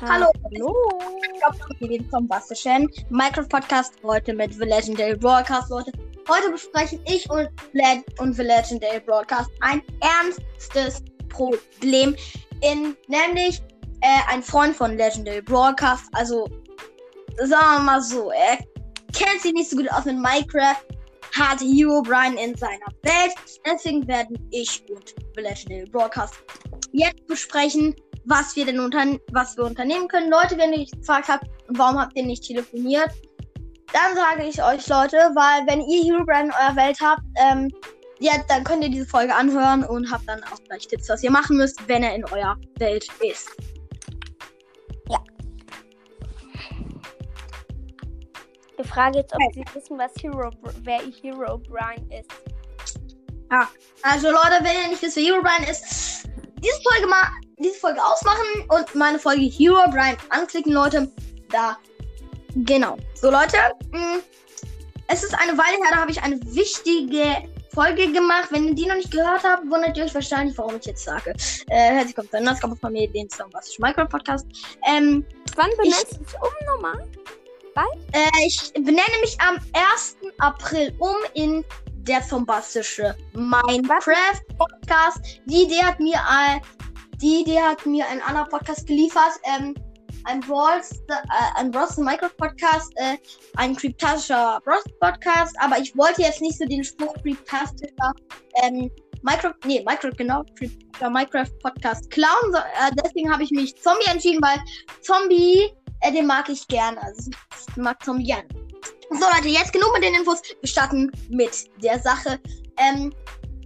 Hallo. Hallo. Willkommen zu den bombastischen Minecraft Podcast heute mit The Legendary Broadcast, Leute. Heute besprechen ich und, Le und The Legendary Broadcast ein ernstes Problem, in, nämlich äh, ein Freund von Legendary Broadcast, also sagen wir mal so, er kennt sich nicht so gut aus mit Minecraft, hat Hero Brian in seiner Welt, deswegen werden ich und The Legendary Broadcast jetzt besprechen, was wir denn unter was wir unternehmen können. Leute, wenn ihr gefragt habt, warum habt ihr nicht telefoniert, dann sage ich euch, Leute, weil wenn ihr Herobrine in eurer Welt habt, ähm, ja, dann könnt ihr diese Folge anhören und habt dann auch gleich Tipps, was ihr machen müsst, wenn er in eurer Welt ist. Ja. Ich frage jetzt, ob Sie wissen, was Hero, wer Hero Brian ist. Ja, also Leute, wenn ihr nicht wisst, wer Herobrine ist, diese Folge mal, diese Folge ausmachen und meine Folge Hero Brian anklicken, Leute. Da. Genau. So, Leute. Mh, es ist eine Weile her, da habe ich eine wichtige Folge gemacht. Wenn ihr die noch nicht gehört habt, wundert ihr euch wahrscheinlich, warum ich jetzt sage. Äh, herzlich willkommen zu einer von mir, den Songbastisch Minecraft Podcast. Ähm, Wann benennst du dich um nochmal? äh, ich benenne mich am 1. April um in der zombastische Minecraft Podcast. Die Idee hat mir ein, die Idee hat mir ein anderer Podcast geliefert. Ähm, ein Brawls, äh, ein Bros Minecraft Podcast, äh, ein kryptastischer Bros Podcast, aber ich wollte jetzt nicht so den Spruch kryptastischer ähm, Minecraft, nee, Minecraft, genau, kryptastischer Minecraft Podcast klauen. So, äh, deswegen habe ich mich Zombie entschieden, weil Zombie, äh, den mag ich gerne. Also ich mag Zombie gerne. So, Leute, jetzt genug mit den Infos. Wir starten mit der Sache. Ähm,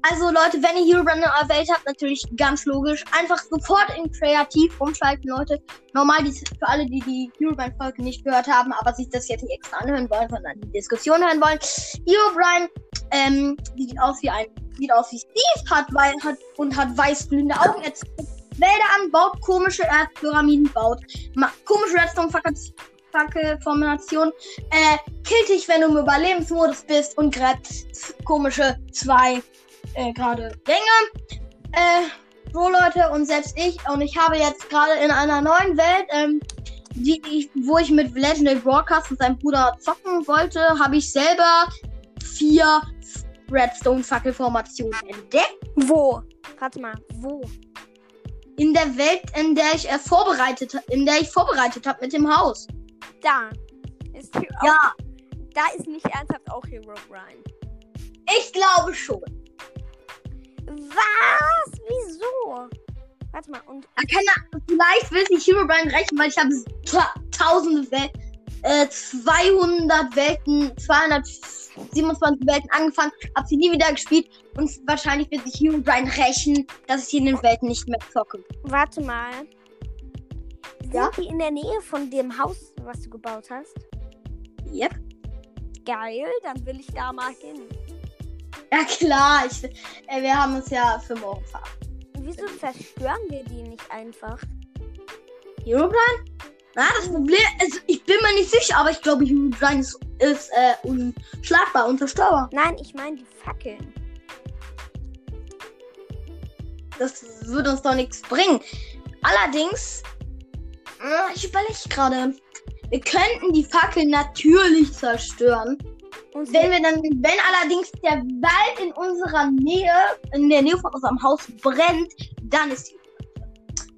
also, Leute, wenn ihr Herobrine in eurer Welt habt, natürlich ganz logisch. Einfach sofort in Kreativ umschalten, Leute. Normal, die, für alle, die die Herobrine-Folge nicht gehört haben, aber sich das jetzt nicht extra anhören wollen, sondern die Diskussion hören wollen. Herobrine ähm, sieht aus wie ein, sieht aus wie Steve, hat, hat und hat weiß-glühende Augen. Er Wälder an, baut komische Erdpyramiden, baut ma- komische Redstone-Fackel-Formation, äh, killt dich, wenn du im Überlebensmodus bist und gräbt komische zwei äh, gerade Gänge. Äh, so Leute und selbst ich und ich habe jetzt gerade in einer neuen Welt, ähm, die ich, wo ich mit Legendary Broadcast und seinem Bruder zocken wollte, habe ich selber vier Redstone-Fackelformationen entdeckt. Wo? Warte mal, wo? In der Welt, in der ich äh, vorbereitet, in der ich vorbereitet habe mit dem Haus. Da. Ist Ja, Da ist nicht ernsthaft auch Hero Brian. ich glaube schon. Was? Wieso? Warte mal, und kann da, vielleicht will sich Herobrine rächen, weil ich habe ta tausende Welten, äh, 200 Welten, 227 Welten angefangen, habe sie nie wieder gespielt und wahrscheinlich wird sich Herobrine rächen, dass ich hier in den Welten nicht mehr zocke. warte mal. Sind Ja? die in der Nähe von dem Haus, was du gebaut hast? Yep. Geil, dann will ich da mal hin. Ja klar, ich, äh, wir haben uns ja für morgen verabredet. Wieso zerstören wir die nicht einfach? Herobrine? Na, das Problem ist, ich bin mir nicht sicher, aber ich glaube, Herobrine ist, ist äh, unschlagbar, unzerstörbar. Nein, ich meine die Fackeln. Das würde uns doch nichts bringen. Allerdings, äh, ich überlege gerade, wir könnten die Fackel natürlich zerstören. Und Wenn wir dann, wenn allerdings der Wald in unserer Nähe, in der Nähe von unserem Haus brennt, dann ist die.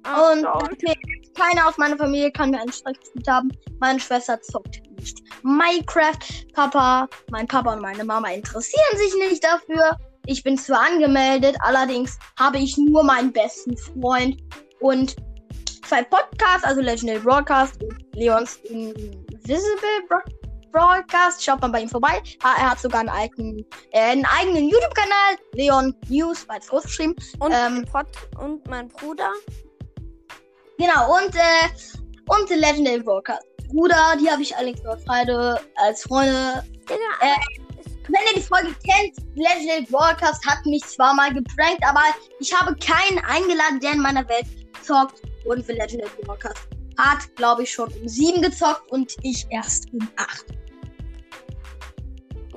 Ach Und okay, keiner aus meiner Familie kann mir einen Streich gespielt haben. Meine Schwester zockt nicht. Minecraft, Papa, mein Papa und meine Mama interessieren sich nicht dafür. Ich bin zwar angemeldet, allerdings habe ich nur meinen besten Freund und zwei Podcasts, also Legendary Broadcast und Leons Invisible Bro Broadcast. Schaut mal bei ihm vorbei. Ah, er hat sogar einen eigenen, äh, einen eigenen YouTube-Kanal, Leon News, weit groß geschrieben. Und, ähm, Pot und mein Bruder. Genau, und, äh, und Legendary Broadcast. Bruder, die habe ich allerdings nur Freunde als Freunde. Digga, Äh, Wenn ihr die Folge kennt, Legendary Broadcast hat mich zwar mal geprankt, aber ich habe keinen eingeladen, der in meiner Welt zockt. Und The Legendary Broadcast hat, glaube ich, schon um sieben gezockt und ich erst um acht.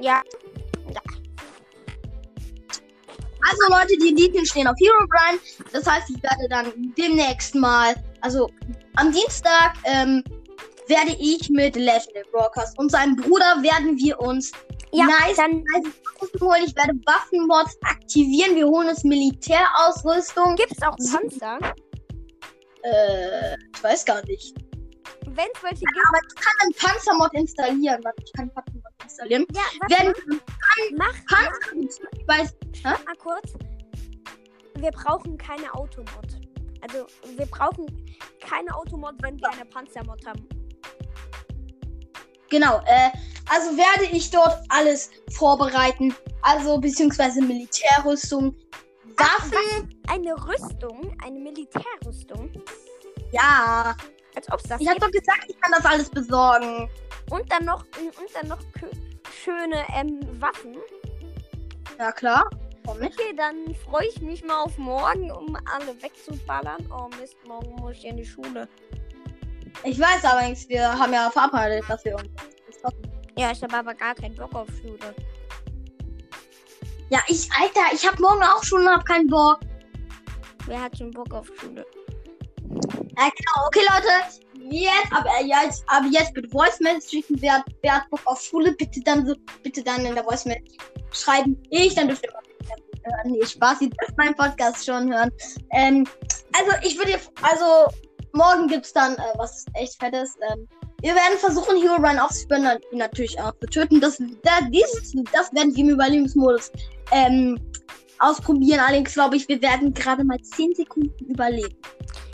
Ja. Also Leute, die Liedchen stehen auf Herobrine. Das heißt, ich werde dann demnächst mal also am Dienstag ähm, werde ich mit Legendary Broadcast und seinem Bruder werden wir uns Ja, nice, dann nice Waffen holen. Ich werde Waffenmods aktivieren. Wir holen uns Militärausrüstung. gibt's auch So. Panzer. Äh, ich weiß gar nicht. Wenn es welche gibt. Aber ich kann einen Panzermod installieren. Warte, ich kann einen installieren. Ja, mal, mach Panzer, ich weiß, mal kurz. Wir brauchen keine Automod. Also, wir brauchen keine Automod, wenn wir eine Panzermod haben. Genau, äh, also werde ich dort alles vorbereiten. Also, beziehungsweise Militärrüstung, Waffen. Eine Rüstung, eine Militärrüstung. Ja, Als ob es das ich habe doch gesagt, ich kann das alles besorgen. Und dann noch, und dann noch schöne ähm, Waffen. Ja, klar. Okay, dann freue ich mich mal auf morgen, um alle wegzuballern. Oh Mist, morgen muss ich in die Schule. Ich weiß aber nichts, wir haben ja verabredet, dass wir uns zocken. Ja, ich habe aber gar keinen Bock auf Schule. Ja, ich, Alter, ich habe morgen auch schon und hab keinen Bock. Wer hat schon Bock auf Schule? Ja, genau. Okay, Leute. Jetzt, aber jetzt, aber jetzt bitte Voice Message schicken. Wer, wer hat Bock auf Schule, bitte dann so, bitte dann in der Voice Message schreiben. Ich, dann dürft ihr mal hören. Nee, Spaß, ihr dürft meinen Podcast schon hören. Ähm, also ich würde, also morgen gibt's dann äh, was echt Fettes. Ähm, wir werden versuchen, Hero Run aufzuspüren und natürlich auch zu töten. Das, da, dieses, das werden wir im Überlebensmodus ähm, ausprobieren. Allerdings glaube ich, wir werden gerade mal 10 Sekunden überleben.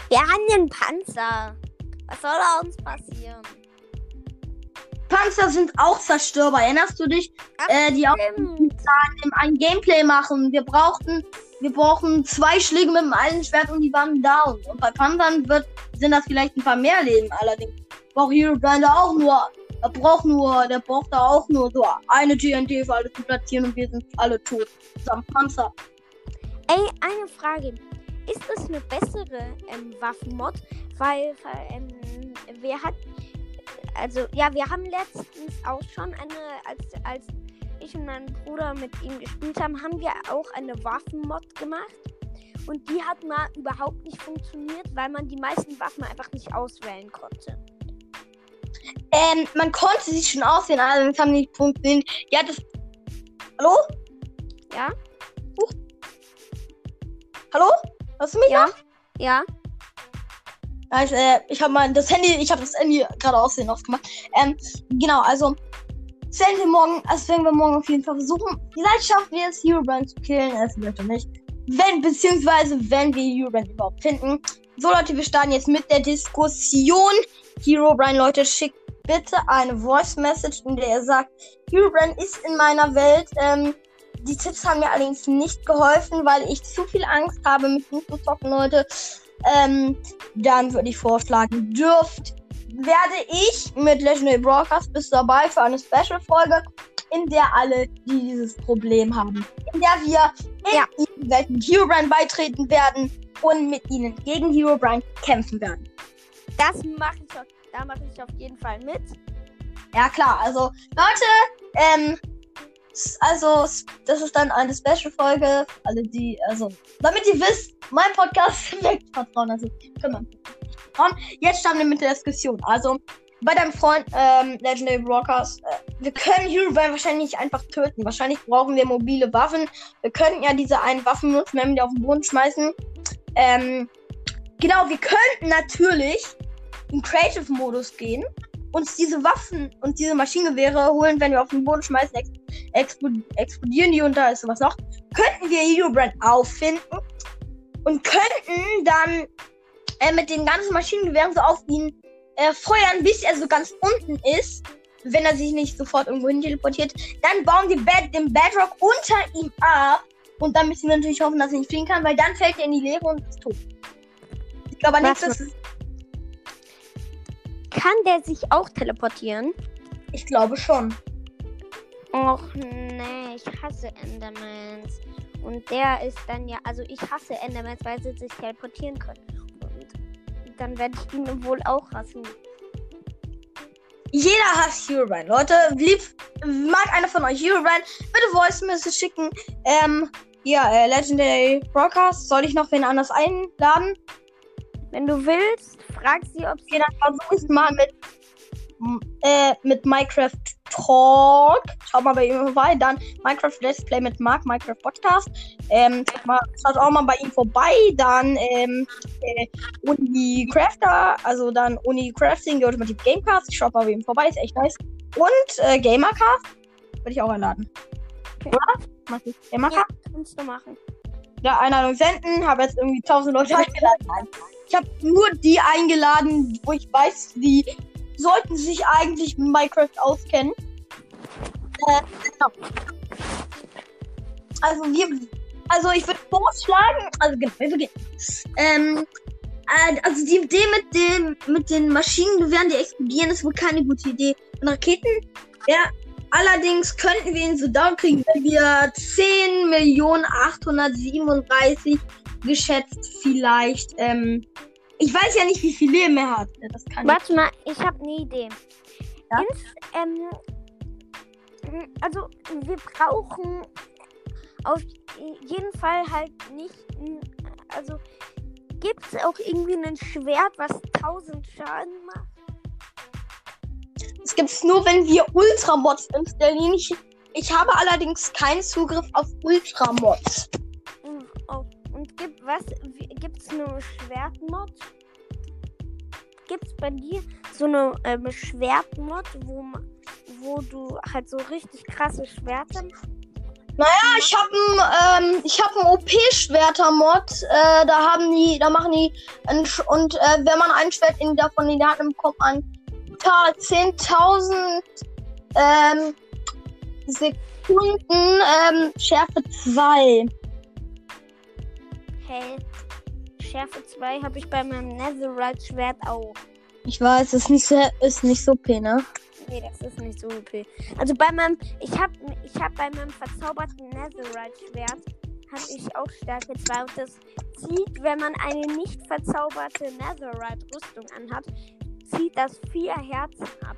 Wir haben einen Panzer. Was soll da uns passieren? Panzer sind auch zerstörbar. Erinnerst du dich? Ach, Äh, die auch ein Gameplay machen. Wir brauchten, wir brauchen zwei Schläge mit dem Eisenschwert und die waren down. Und bei Panzern wird, sind das vielleicht ein paar mehr Leben. Allerdings braucht Hero Grinder auch nur, er braucht nur, der braucht da auch nur so eine TNT für alles zu platzieren und wir sind alle tot. Samt Panzer. Ey, eine Frage. Ist das eine bessere ähm, Waffenmod? Weil, ähm, wer hat. Also, ja, wir haben letztens auch schon eine, als, als ich und mein Bruder mit ihm gespielt haben, haben wir auch eine Waffenmod gemacht. Und die hat mal überhaupt nicht funktioniert, weil man die meisten Waffen einfach nicht auswählen konnte. Ähm, man konnte sich schon aussehen, allerdings haben die nicht funktioniert. Ja, das. Hallo? Ja? Hallo? Hörst du mich? Ja? Ja? Ja, ich, äh, ich habe mal das Handy, ich habe das Handy gerade aussehen ausgemacht. Ähm, genau, also werden wir morgen, also werden wir morgen auf jeden Fall versuchen. Vielleicht schaffen wir es, Herobrine zu killen, es wird oder nicht. Wenn, beziehungsweise wenn wir Herobrine überhaupt finden. So Leute, wir starten jetzt mit der Diskussion. Herobrine, Leute, schickt bitte eine Voice Message, in der ihr sagt, Herobrine ist in meiner Welt. Ähm, die Tipps haben mir allerdings nicht geholfen, weil ich zu viel Angst habe, mit ihm zu zocken, Leute. Ähm, dann würde ich vorschlagen, dürft, werde ich mit Legendary Broadcast bis dabei für eine Special-Folge, in der alle dieses Problem haben. In der wir in Ja. ihnen Welt mit Herobrine beitreten werden und mit ihnen gegen Herobrine kämpfen werden. Das mache ich, auf- da mache ich auf jeden Fall mit. Ja klar, also Leute, ähm, also das ist dann eine Special-Folge, alle die, also damit ihr wisst, mein Podcast weckt Vertrauen, also nicht vertrauen. Jetzt starten wir mit der Diskussion. Also bei deinem Freund ähm, Legendary Broadcast, äh, wir können Herobrine wahrscheinlich nicht einfach töten. Wahrscheinlich brauchen wir mobile Waffen. Wir könnten ja diese einen Waffen nutzen, wenn wir die auf den Boden schmeißen. Ähm, genau, wir könnten natürlich in Creative-Modus gehen uns diese Waffen und diese Maschinengewehre holen, wenn wir auf den Boden schmeißen, ex explo explodieren die und da ist sowas noch. Könnten wir Herobrand auffinden und könnten dann äh, mit den ganzen Maschinengewehren so auf ihn äh, feuern, bis er so ganz unten ist, wenn er sich nicht sofort irgendwo hin teleportiert. Dann bauen wir Bad den Bedrock unter ihm ab und dann müssen wir natürlich hoffen, dass er nicht fliegen kann, weil dann fällt er in die Leere und ist tot. Ich glaube nicht, Was dass es, Kann der sich auch teleportieren? ich glaube schon. Och nee, ich hasse Endermans. Und der ist dann ja, also ich hasse Endermans, weil sie sich teleportieren können. Und dann werde ich ihn wohl auch hassen. Jeder hasst Herobrine. Leute, lieb, mag einer von euch Herobrine, bitte Voice Message schicken. Ähm, ja, äh, Legendary Broadcast. Soll ich noch wen anders einladen? Wenn du willst, frag sie, ob sie. Okay, dann versuche ich mal mit, äh, mit Minecraft Talk. Schau mal bei ihm vorbei. Dann Minecraft Let's Play mit Mark, Minecraft Podcast. Ähm, mal, schaut auch mal bei ihm vorbei. Dann ähm, äh, Uni Crafter, also dann Uni Crafting, die Ultimate Gamecast. Schaut mal bei ihm vorbei, ist echt nice. Und äh, Gamercast. Würde ich auch einladen. Okay. Oder? Mach ich Gamercast? Ja, kannst du machen. Ja, Einladung senden. Habe jetzt irgendwie 1000 Leute eingeladen. Ich habe nur die eingeladen, wo ich weiß, die sollten sich eigentlich mit Minecraft auskennen. Äh, genau. Also wir, also ich würde vorschlagen, also genau, wir. Ähm, äh, also die Idee mit dem, mit den Maschinengewehren, die explodieren, ist wohl keine gute Idee. Und Raketen, ja, allerdings könnten wir ihn so down kriegen, wenn wir 10.837 geschätzt vielleicht, ähm, ich weiß ja nicht, wie viel Leben er hat. Das kann Warte mal, ich habe eine Idee. Ja? Ins, ähm, also wir brauchen auf jeden Fall halt nicht, also gibt es auch irgendwie ein Schwert, was 1000 Schaden macht? Es gibt's nur, wenn wir Ultramods installieren. Ich, ich habe allerdings keinen Zugriff auf Ultramods. Und, oh, und gibt was? Gibt es eine Schwertmod? Gibt es bei dir so eine ähm, Schwertmod, wo, wo du halt so richtig krasse Schwerter Ja, ich habe ähm, ich habe einen OP-Schwerter-Mod. Äh, da haben die, da machen die und äh, wenn man ein Schwert in davon in die Hand nimmt, kommt man ta- 10.000 ähm, Sekunden ähm, Schärfe 2. Hey, Schärfe 2 habe ich bei meinem Netherite-Schwert auch. Ich weiß, ist nicht so, ist nicht so OP, ne? Nee, das ist nicht so OP. Also bei meinem, ich habe ich hab bei meinem verzauberten Netherite-Schwert habe ich auch Stärke 2 und das zieht, wenn man eine nicht verzauberte Netherite-Rüstung anhat, zieht das vier Herzen ab.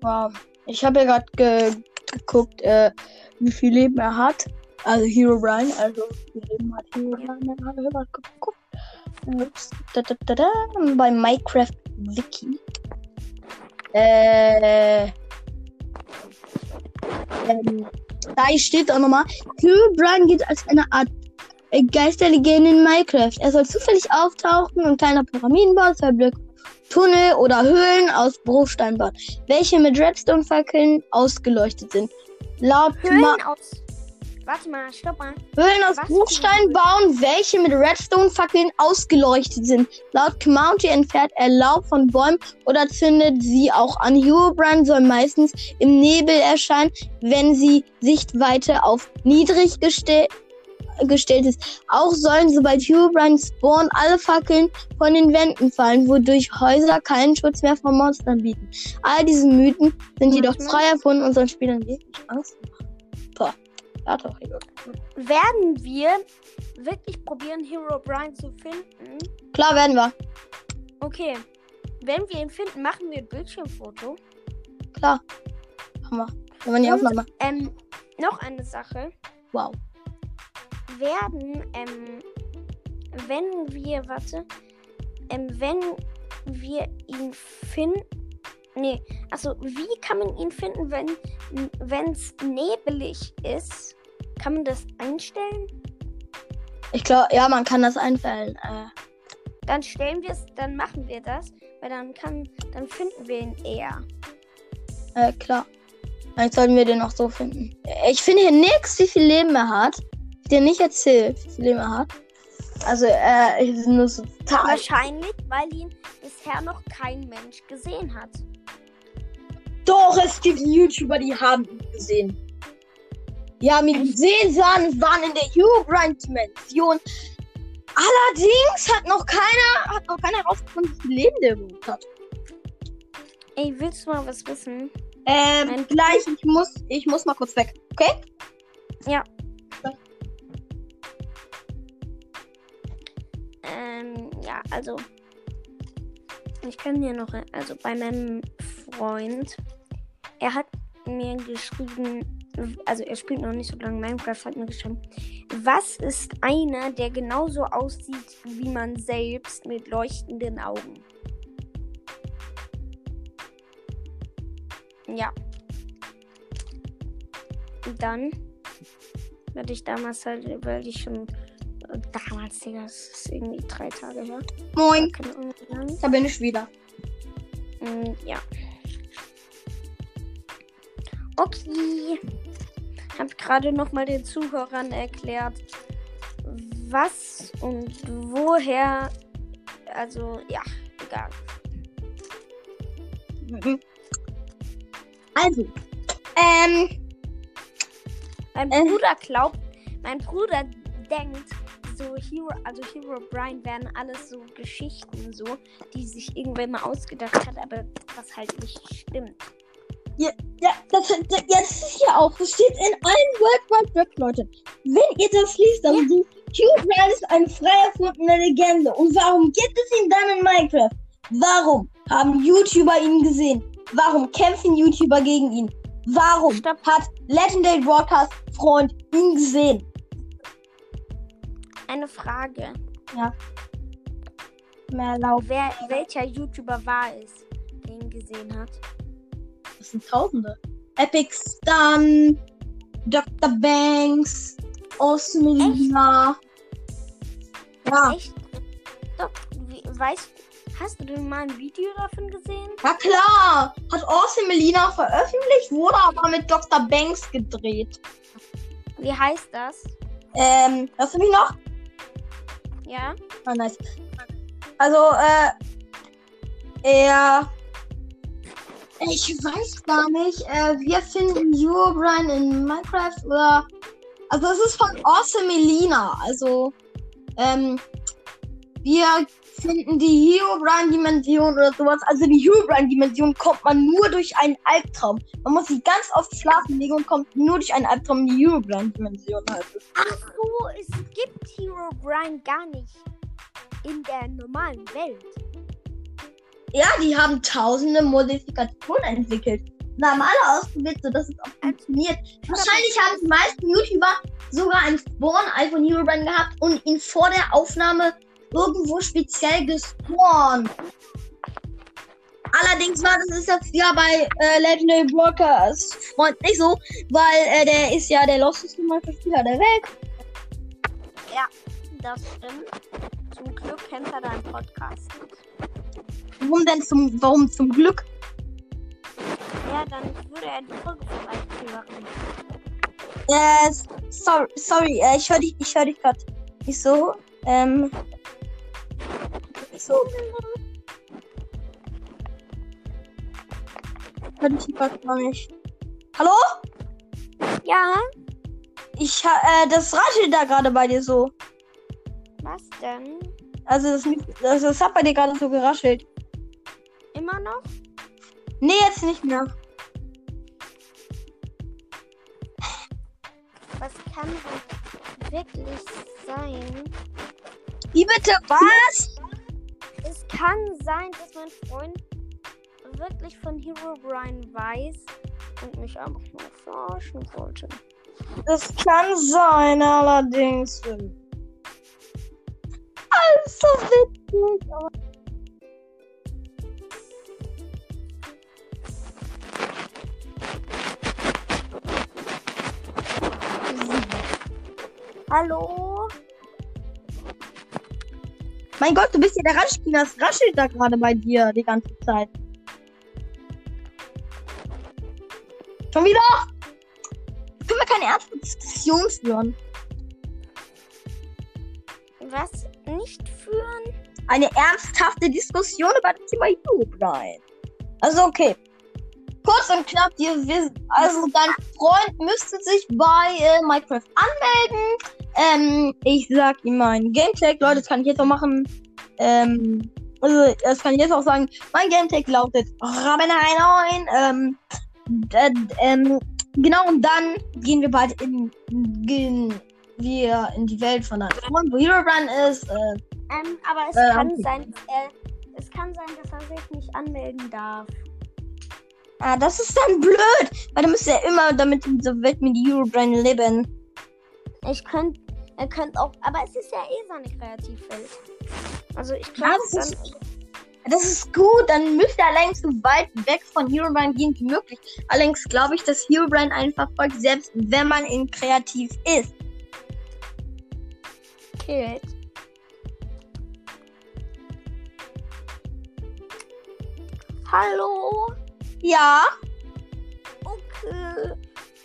Wow. Ich habe ja gerade ge geguckt, äh, wie viel Leben er hat. Also Hero Brian, also wie viel Leben hat Hero Brian? Ich habe gerade geguckt. Ups, da, da, da, da, bei Minecraft Wiki. Äh. Ähm, da steht auch nochmal, Hero Brian geht als eine Art äh, Geisterlegende in Minecraft. Er soll zufällig auftauchen und kleiner Pyramiden bauen, zwei Blöcke Tunnel oder Höhlen aus Bruchstein bauen, welche mit Redstone-Fackeln ausgeleuchtet sind. Laut Ma Höhlen aus. Warte mal, stopp mal. Höhlen aus Was? Bruchstein bauen, welche mit Redstone-Fackeln ausgeleuchtet sind. Laut Mounty entfernt er Laub von Bäumen oder zündet sie auch an. Herobrine soll meistens im Nebel erscheinen, wenn sie Sichtweite auf niedrig geste gestellt ist. Auch sollen, sobald Herobrine spawnt, alle Fackeln von den Wänden fallen, wodurch Häuser keinen Schutz mehr vor Monstern bieten. All diese Mythen sind jedoch frei erfunden und unseren Spielern wirklich Angst machen. Boah, ja doch. Werden wir wirklich probieren, Hero Brian zu finden? Klar werden wir. Okay. Wenn wir ihn finden, machen wir ein Bildschirmfoto. Klar. Machen wir. Wenn man die Aufnahme. Ähm, noch eine Sache. Wow. Werden, ähm, wenn wir, warte, ähm, wenn wir ihn finden, nee, also wie kann man ihn finden, wenn es nebelig ist? Kann man das einstellen? Ich glaube, ja, man kann das einstellen. Äh, Dann stellen wir es, dann machen wir das, weil dann kann, dann finden wir ihn eher. äh, klar. Vielleicht sollten wir den noch so finden. Ich finde hier nix, wie viel Leben er hat. Dir nicht erzählt, wie viel Leben er hat. Also, äh, ich bin nur so total. Wahrscheinlich, weil ihn bisher noch kein Mensch gesehen hat. Doch, es gibt YouTuber, die haben ihn gesehen. Die haben ihn gesehen, sahen, waren in der Herobrine-Dimension. Allerdings hat noch keiner, hat noch keiner herausgefunden, wie viel Leben der überhaupt hat. Ey, willst du mal was wissen? Ähm, Ein- gleich, ich muss, ich muss mal kurz weg, okay? Ähm, ja, also. Ich kann dir noch, also bei meinem Freund, er hat mir geschrieben, also er spielt noch nicht so lange Minecraft, hat mir geschrieben, Was ist einer, der genauso aussieht wie man selbst mit leuchtenden Augen? Ja. Dann werde ich damals halt, weil ich schon damals, Digga, das ist irgendwie drei Tage her. Moin, da bin ich wieder. Mm, Ja. Okay. Ich habe gerade noch mal den Zuhörern erklärt, was und woher. Also, ja, egal. Mhm. Also, ähm, Mein Äh. Bruder glaubt, mein Bruder denkt, so Hero, also Hero Brian wären alles so Geschichten, so, die sich irgendwer mal ausgedacht hat, aber was halt nicht stimmt. Ja, das, das, ja, das ist ja auch. Das steht in allen World Wide Web, Leute. Wenn ihr das liest, dann ja. Hugh Grant ist eine frei erfundene Legende. Und warum gibt es ihn dann in Minecraft? Warum haben YouTuber ihn gesehen? Warum kämpfen YouTuber gegen ihn? Warum Stopp. hat Legendary Broadcast Freund ihn gesehen? Eine Frage. Mehr Lauf. Wer, welcher YouTuber war es, der ihn gesehen hat? Das sind Tausende. Epic Stun, Dr. Banks, Osmina. Ja, Echt? Doch, wie, weißt hast du denn mal ein Video davon gesehen? na klar. Hat Awesome Melina veröffentlicht, wurde aber mit Dr. Banks gedreht. Wie heißt das? Ähm, du mich noch? Ja? Ah, nice. Also, äh, er. Ich weiß gar nicht. Äh, wir finden Herobrine in Minecraft oder. Also, es ist von Awesome Melina. Also, ähm, wir finden die Herobrine-Dimension oder sowas. Also, die Herobrine-Dimension kommt man nur durch einen Albtraum. Man muss sich ganz oft schlafen legen und kommt nur durch einen Albtraum in die Herobrine-Dimension. Halt. Ach so, es gibt Hero Brian gar nicht in der normalen Welt. Ja, die haben tausende Modifikationen entwickelt. Und haben alle ausprobiert, sodass es auch funktioniert. Wahrscheinlich haben die meisten YouTuber sogar ein Spawn-Ei von Herobrine gehabt und ihn vor der Aufnahme irgendwo speziell gespawnt. Allerdings war das ist jetzt ja bei äh, Legendary Brokers Freund nicht so, weil äh, der ist ja der losteste Minecraft-Spieler der Welt. Das stimmt. Zum Glück kennt er deinen Podcast nicht. Warum denn zum, warum zum Glück? Ja, dann würde er die Folge vielleicht hören. Äh, sorry, sorry, äh, ich höre dich, ich höre dich gerade nicht so. Ähm, so. Hör dich gerade nicht. Hallo? Ja? Ich, äh, das raschelt da gerade bei dir so. Was denn? Also das, das, das hat bei dir gerade so geraschelt. Immer noch? Nee, jetzt nicht mehr. Was kann wirklich sein? Wie bitte? Was? Es kann sein, dass mein Freund wirklich von Hero Brian weiß und mich einfach nur verarschen wollte. Das kann sein, allerdings. Alles so witzig. aber- Hallo? Mein Gott, du bist ja der Raschkin, das raschelt da gerade bei dir die ganze Zeit. Schon wieder? Können wir keine ernste Diskussion führen? Was? Nicht führen? Eine ernsthafte Diskussion über das Thema Herobrine. Also okay. Kurz und knapp, ihr wisst, also dein Freund müsste sich bei äh, Minecraft anmelden. Ähm, ich sag ihm mein Gametag, Leute, das kann ich jetzt auch machen. Ähm, also das kann ich jetzt auch sagen. Mein Gametag lautet Rabenhein. Ähm, ähm, genau und dann gehen wir bald in, gehen wir in die Welt von deinem Freund, wo Herobrine ist. Äh, Ähm, aber es Äh, kann sein, er, es kann sein, dass er sich nicht anmelden darf. Ah, das ist dann blöd, weil du musst ja immer damit in dieser Welt mit Eurobrain leben. Ich könnte, Er könnte auch, aber es ist ja eh seine Kreativwelt. Also ich Ja, glaube, das, ist, das ist gut. Dann müsste er längst so weit weg von Herobrine gehen wie möglich. Allerdings glaube ich, dass Herobrine einfach folgt, selbst wenn man in kreativ ist. killt. Hallo? Ja, Okay.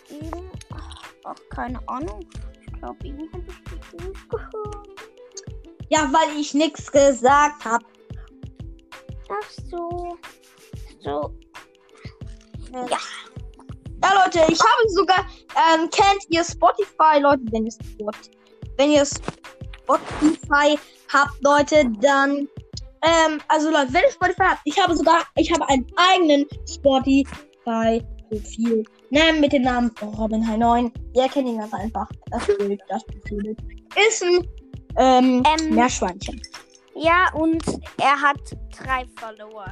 Eben. Ach, keine Ahnung. Ich glaube, eben habe ich nicht gehört. ja, weil ich nichts gesagt habe. Ach so. So. Ja. Ja, Leute, ich habe sogar, ähm, kennt ihr Spotify, Leute, wenn ihr Spot, wenn ihr Spotify habt, Leute, dann, ähm, also Leute, wenn ihr Spotify habt, ich habe sogar, ich habe einen eigenen Spotify-Profil, ne, mit dem Namen Robin High 9. Ihr kennt ihn ganz einfach. Das Bild, das Profil ist ein, ähm, Ähm. Meerschweinchen. Ja, und er hat drei Follower.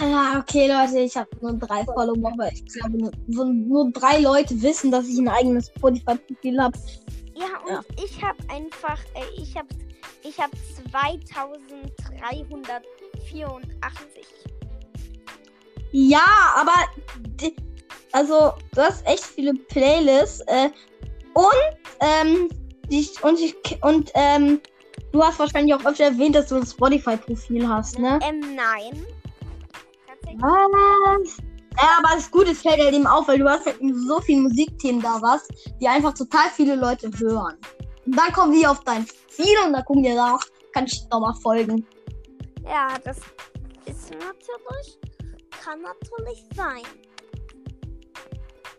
Ah, okay, Leute, ich habe nur drei Follower, aber ich glaube, nur, nur, nur drei Leute wissen, dass ich ein eigenes Spotify-Profil habe. Ja, und Ja. ich habe einfach, äh, ich habe ich hab 2384. Ja, aber also du hast echt viele Playlists äh, und ähm, die, und ich und ähm, du hast wahrscheinlich auch öfter erwähnt, dass du ein Spotify-Profil hast, ne? Ähm, nein. Was? Ja, aber das Gute, es fällt halt eben auf, weil du hast halt so viele Musikthemen da was, die einfach total viele Leute hören. Und dann kommen die auf dein Ziel und dann gucken die nach, kann ich nochmal folgen. Ja, das ist natürlich, kann natürlich sein.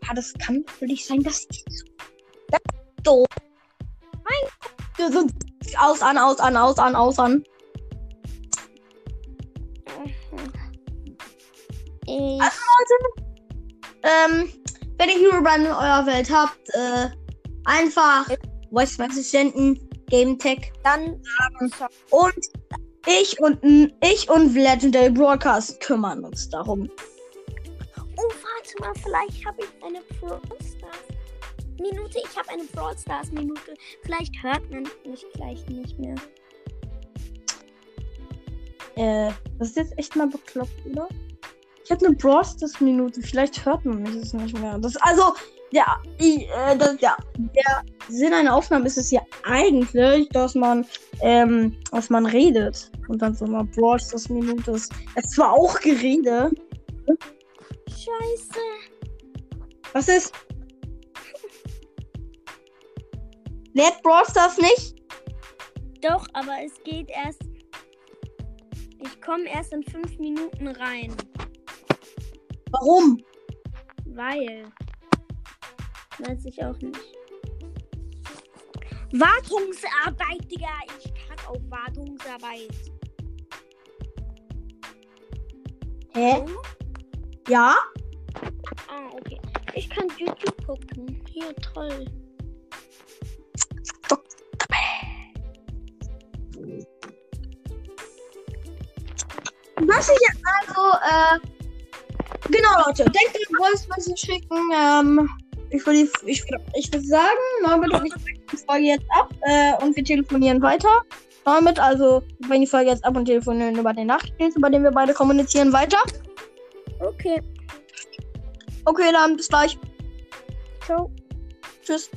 Ja, das kann natürlich sein, dass ich so. Das ist doof. Mein Gott. So, aus, an, aus, an, aus, an, aus, an. Ich, Ähm, wenn ihr Herobrine in eurer Welt habt, äh, einfach Voice Message senden, Game Tech dann, und ich und ich und Legendary Broadcast kümmern uns darum. oh, warte mal, vielleicht habe ich eine Brawl Stars Minute. Ich habe eine Brawl Stars Minute. Vielleicht hört man mich gleich nicht mehr. Äh, das ist jetzt echt mal bekloppt, oder? Ich habe eine Brawl Stars Minute, vielleicht hört man mich jetzt nicht mehr. Das, also, ja, ich, äh, das, ja, der Sinn einer Aufnahme ist es ja eigentlich, dass man, ähm, dass man redet. Und dann so mal Brawl Stars Minute ist. Es zwar auch Gerede. Scheiße. Was ist? Lädt Brawl Stars nicht? Doch, aber es geht erst. Ich komme erst in fünf Minuten rein. Warum? Weil. Weiß ich auch nicht. Wartungsarbeit, Digga. Ich kann auch Wartungsarbeit. Hä? So? Ja? Ah, okay. Ich kann YouTube gucken. Hier, toll. Was ich jetzt also, äh, genau, Leute, denkt ihr, Voice Message schicken, ähm, ich würde, ich, ich würde sagen, Norbert und ich die Folge jetzt ab, äh, und wir telefonieren weiter. Norbert, also, wir brechen die Folge jetzt ab und telefonieren über den Nachtdienst, über den wir beide kommunizieren, weiter. Okay. Okay, dann bis gleich. Ciao. Tschüss.